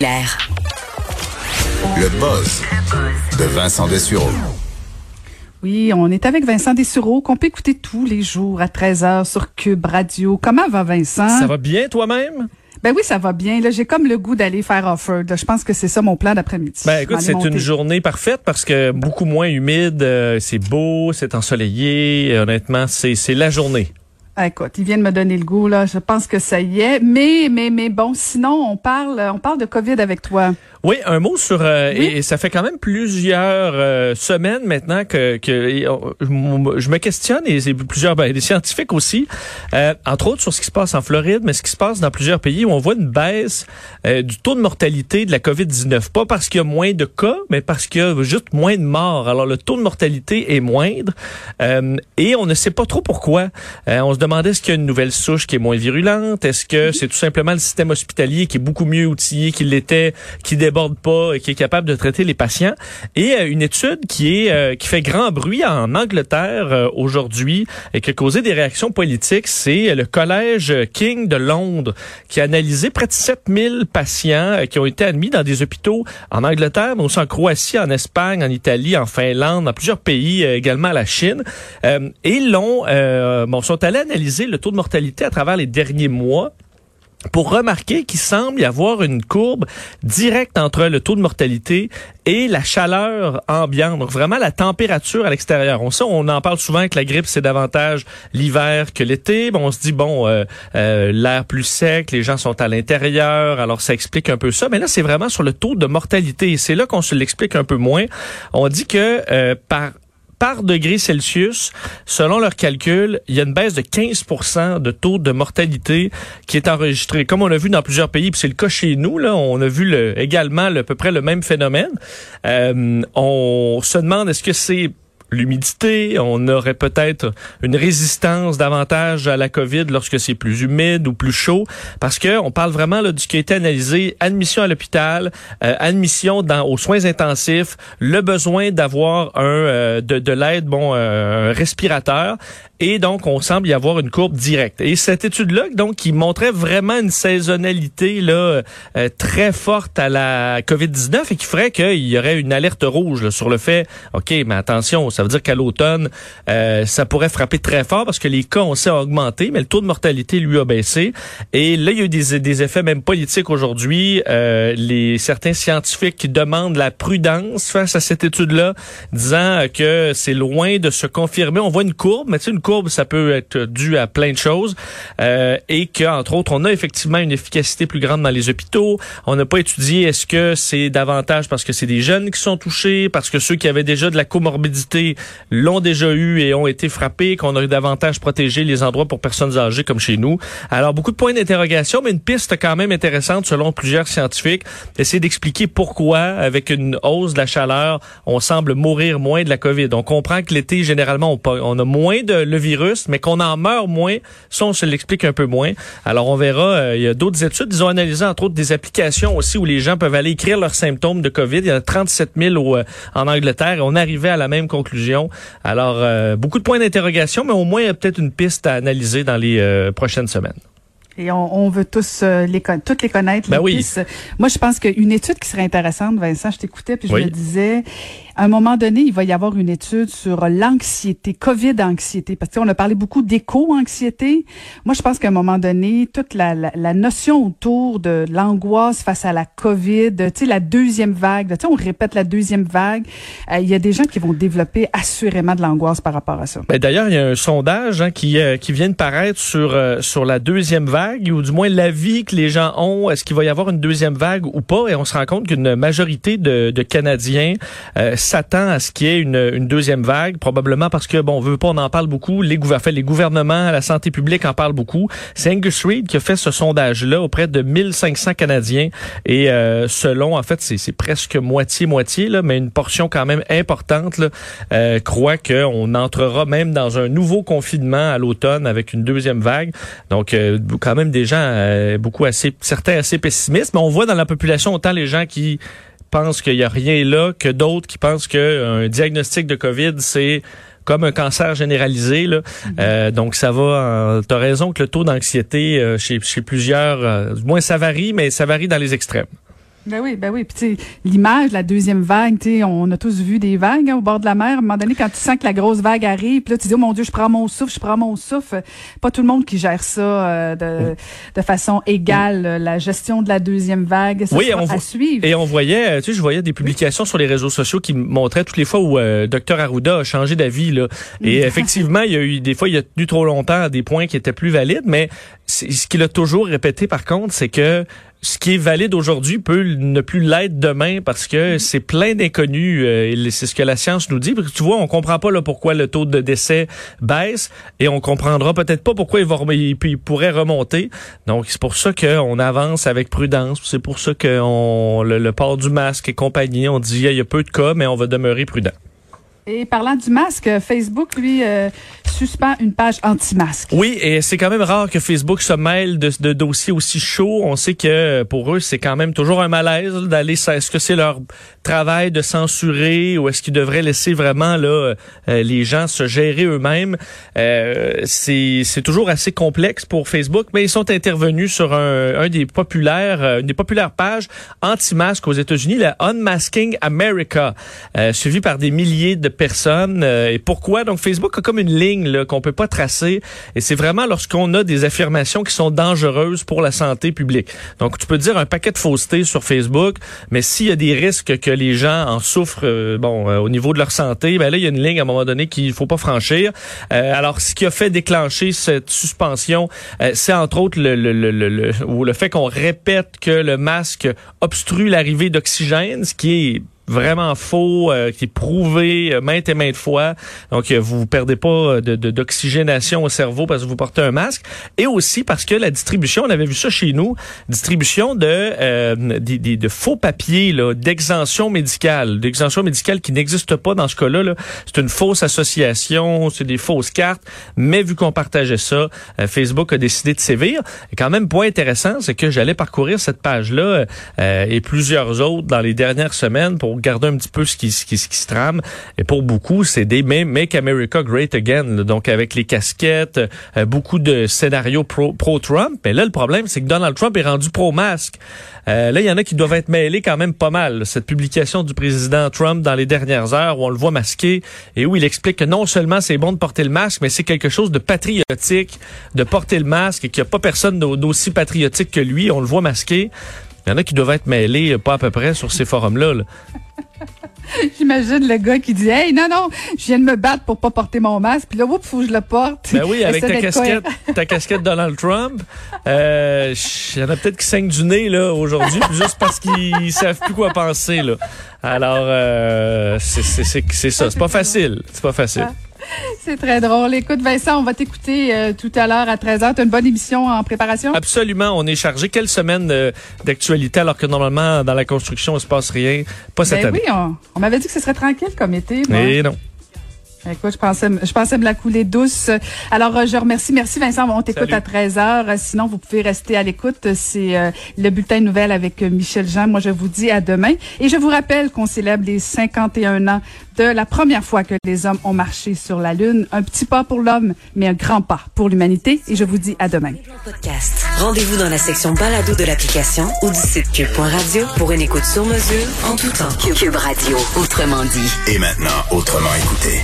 Claire. Le buzz de Vincent Dessureau. Oui, on est avec Vincent Dessureau, qu'on peut écouter tous les jours à 13h sur Cube Radio. Comment va Vincent? Ça va bien toi-même? Ben oui, ça va bien. Là, j'ai comme le goût d'aller faire Offord. Je pense que c'est ça mon plan d'après-midi. Ben écoute, c'est une journée parfaite parce que beaucoup moins humide, euh, c'est beau, c'est ensoleillé. Honnêtement, c'est c'est la journée. Ah, écoute, ils viennent me donner le goût là. Je pense que ça y est. Mais mais mais bon, sinon on parle on parle de Covid avec toi. Oui, un mot sur euh, et, ça fait quand même plusieurs euh, semaines maintenant que, que je me questionne et c'est plusieurs ben, des scientifiques aussi, euh, entre autres sur ce qui se passe en Floride, mais ce qui se passe dans plusieurs pays où on voit une baisse du taux de mortalité de la COVID-19, pas parce qu'il y a moins de cas, mais parce qu'il y a juste moins de morts. Alors le taux de mortalité est moindre et on ne sait pas trop pourquoi. on se demandait est-ce qu'il y a une nouvelle souche qui est moins virulente, est-ce que c'est tout simplement le système hospitalier qui est beaucoup mieux outillé qu'il l'était, qui déborde pas et qui est capable de traiter les patients? Et euh, une étude qui est euh, qui fait grand bruit en Angleterre euh, aujourd'hui et qui a causé des réactions politiques, c'est le collège King de Londres qui a analysé près de 7000 patients qui ont été admis dans des hôpitaux en Angleterre, mais aussi en Croatie, en Espagne, en Italie, en Finlande, dans plusieurs pays, également la Chine. et l'ont bon sont allés le taux de mortalité à travers les derniers mois pour remarquer qu'il semble y avoir une courbe directe entre le taux de mortalité et la chaleur ambiante, donc vraiment la température à l'extérieur. On sait, on en parle souvent que la grippe c'est davantage l'hiver que l'été. Bon, on se dit bon, euh, euh, l'air plus sec, les gens sont à l'intérieur, alors ça explique un peu ça. Mais là, c'est vraiment sur le taux de mortalité c'est là qu'on se l'explique un peu moins. On dit que euh, par par degré Celsius, selon leurs calculs, il y a une baisse de 15 de taux de mortalité qui est enregistré. Comme on a vu dans plusieurs pays, puis c'est le cas chez nous, là, on a vu le, également le, à peu près le même phénomène. Euh, on se demande est-ce que c'est l'humidité, on aurait peut-être une résistance davantage à la COVID lorsque c'est plus humide ou plus chaud, parce que on parle vraiment là, du qui a été analysé, admission à l'hôpital, euh, admission dans, aux soins intensifs, le besoin d'avoir un euh, de, de l'aide, bon, euh, respirateur, et donc on semble y avoir une courbe directe. Et cette étude-là, donc, qui montrait vraiment une saisonnalité là très forte à la COVID-19 et qui ferait qu'il y aurait une alerte rouge sur le fait, ok, mais attention, ça veut dire qu'à l'automne, euh, ça pourrait frapper très fort parce que les cas, on sait, ont augmenté, mais le taux de mortalité, lui, a baissé. Et là, il y a eu des, des effets même politiques aujourd'hui. Euh, les certains scientifiques qui demandent la prudence face à cette étude-là, disant que c'est loin de se confirmer. On voit une courbe, mais tu sais, une courbe, ça peut être dû à plein de choses. Euh, et qu'entre autres, on a effectivement une efficacité plus grande dans les hôpitaux. On n'a pas étudié est-ce que c'est davantage parce que c'est des jeunes qui sont touchés, parce que ceux qui avaient déjà de la comorbidité l'ont déjà eu et ont été frappés, qu'on aurait davantage protégé les endroits pour personnes âgées comme chez nous. Alors, beaucoup de points d'interrogation, mais une piste quand même intéressante selon plusieurs scientifiques, essayer d'expliquer pourquoi, avec une hausse de la chaleur, on semble mourir moins de la COVID. On comprend que l'été, généralement, on, a moins de le virus, mais qu'on en meurt moins, ça, on se l'explique un peu moins. Alors, on verra, euh, il y a d'autres études, ils ont analysé, entre autres, des applications aussi où les gens peuvent aller écrire leurs symptômes de COVID. Il y en a 37 000 euh, en Angleterre et on arrivait à la même conclusion alors, euh, beaucoup de points d'interrogation, mais au moins, il y a peut-être une piste à analyser dans les prochaines semaines. Et on, veut tous euh, les toutes les connaître. Ben les pistes. Moi, je pense qu'une étude qui serait intéressante, Vincent, je t'écoutais puis je me disais, à un moment donné, il va y avoir une étude sur l'anxiété, COVID-anxiété, parce qu'on a parlé beaucoup d'éco-anxiété. Moi, je pense qu'à un moment donné, toute la, la, notion autour de l'angoisse face à la COVID, tu sais, la deuxième vague, tu sais, on répète la deuxième vague, euh, il y a des gens qui vont développer assurément de l'angoisse par rapport à ça. Ben, D'ailleurs, il y a un sondage hein, qui, euh, qui vient de paraître sur, sur la deuxième vague, ou du moins l'avis que les gens ont, est-ce qu'il va y avoir une deuxième vague ou pas, et on se rend compte qu'une majorité de, de Canadiens s'attend à ce qu'il y ait une, une, deuxième vague, probablement parce que, bon, on veut pas, on en parle beaucoup. Les, gouvernements, la santé publique en parlent beaucoup. C'est Angus Reid qui a fait ce sondage-là auprès de 1500 Canadiens. Et euh, selon, en fait, c'est presque moitié-moitié, mais une portion quand même importante, là, euh, croit qu'on entrera même dans un nouveau confinement à l'automne avec une deuxième vague. Donc, euh, quand même des gens, euh, beaucoup assez, certains assez pessimistes, mais on voit dans la population autant les gens qui pensent qu'il n'y a rien là que d'autres qui pensent qu'un diagnostic de COVID, c'est comme un cancer généralisé. Là. Mm-hmm. Euh, donc, ça va... tu as raison que le taux d'anxiété euh, chez, chez plusieurs... Euh, du moins, ça varie, mais ça varie dans les extrêmes. Ben oui, ben oui. Puis l'image, la deuxième vague, tu on a tous vu des vagues hein, au bord de la mer. À un moment donné, quand tu sens que la grosse vague arrive, puis là tu dis oh mon Dieu, je prends mon souffle, je prends mon souffle. Pas tout le monde qui gère ça euh, de, de façon égale. La gestion de la deuxième vague, ça oui, on à suivre. Et on voyait, tu sais, je voyais des publications sur les réseaux sociaux qui montraient toutes les fois où euh, Dr Arruda a changé d'avis là. Et effectivement, il y a eu des fois, il a tenu trop longtemps à des points qui étaient plus valides, mais ce qu'il a toujours répété par contre, c'est que ce qui est valide aujourd'hui peut ne plus l'être demain parce que mm-hmm. c'est plein d'inconnus. Euh, c'est ce que la science nous dit. Parce que tu vois, on comprend pas là pourquoi le taux de décès baisse et on comprendra peut-être pas pourquoi il, va, il, pourrait remonter. Donc c'est pour ça qu'on avance avec prudence. C'est pour ça que on, le, port du masque et compagnie, on dit il y a peu de cas, mais on va demeurer prudent. Et parlant du masque, Facebook, lui, euh, suspend une page anti-masque. Oui, et c'est quand même rare que Facebook se mêle de, dossiers aussi chauds. On sait que pour eux, c'est quand même toujours un malaise d'aller. Est-ce que c'est leur travail de censurer ou est-ce qu'ils devraient laisser vraiment là euh, les gens se gérer eux-mêmes euh, C'est c'est toujours assez complexe pour Facebook, mais ils sont intervenus sur un, un des populaires, euh, une des populaires pages anti-masque aux États-Unis, la Unmasking America, suivi par des milliers de personnes. Euh, et pourquoi? Donc, Facebook a comme une ligne qu'on peut pas tracer. Et c'est vraiment lorsqu'on a des affirmations qui sont dangereuses pour la santé publique. Donc, tu peux dire un paquet de faussetés sur Facebook, mais s'il y a des risques que les gens en souffrent, euh, bon, euh, au niveau de leur santé, ben là, il y a une ligne à un moment donné qu'il faut pas franchir. alors, ce qui a fait déclencher cette suspension, c'est entre autres le, le, le, le, le fait qu'on répète que le masque obstrue l'arrivée d'oxygène, ce qui est vraiment faux, euh, qui est prouvé euh, maintes et maintes fois. Donc, euh, vous perdez pas de, d'oxygénation au cerveau parce que vous portez un masque. Et aussi parce que la distribution, on avait vu ça chez nous, distribution de, euh, des, de faux papiers d'exemption médicale. D'exemption médicale qui n'existe pas dans ce cas-là. -là, c'est une fausse association, c'est des fausses cartes. Mais vu qu'on partageait ça, Facebook a décidé de sévir. Et quand même, point intéressant, c'est que j'allais parcourir cette page-là et plusieurs autres dans les dernières semaines pour regarder un petit peu ce qui se trame. Et pour beaucoup, c'est des Make America Great Again, donc avec les casquettes, euh, beaucoup de scénarios pro-Trump. Mais là, le problème, c'est que Donald Trump est rendu pro-masque. Euh, là, il y en a qui doivent être mêlés quand même pas mal. Cette publication du président Trump dans les dernières heures où on le voit masqué et où il explique que non seulement c'est bon de porter le masque, mais c'est quelque chose de patriotique de porter le masque et qu'il n'y a pas personne d'aussi patriotique que lui. On le voit masqué. Il y en a qui doivent être mêlés, euh, pas à peu près, sur ces forums-là. J'imagine le gars qui dit Hey, non, non, je viens de me battre pour pas porter mon masque, puis là, oups, faut que je le porte. Ben oui, avec ta casquette, ta casquette Donald Trump. Euh, il y en a peut-être qui saignent du nez là aujourd'hui, juste parce qu'ils savent plus quoi penser. Là. Alors, euh, c'est ça. C'est pas facile. C'est pas facile. C'est très drôle. Écoute, Vincent, on va t'écouter euh, tout à l'heure à 13h. Tu as une bonne émission en préparation? Absolument. On est chargé. Quelle semaine euh, d'actualité alors que normalement, dans la construction, il ne se passe rien? Pas cette ben année. Oui, on, m'avait dit que ce serait tranquille comme été. Mais non. Écoute, je pensais, je pensais me la couler douce. Alors, euh, je remercie. Merci, Vincent. On t'écoute à 13 h Sinon, vous pouvez rester à l'écoute. C'est euh, le bulletin de nouvelles avec euh, Michel Jean. Moi, je vous dis à demain. Et je vous rappelle qu'on célèbre les 51 ans de la première fois que les hommes ont marché sur la Lune. Un petit pas pour l'homme, mais un grand pas pour l'humanité. Et je vous dis à demain. Podcast. Rendez-vous dans la section balado de l'application ou du site cube.radio pour une écoute sur mesure en tout temps. Cube Radio. Autrement dit. Et maintenant, autrement écouté.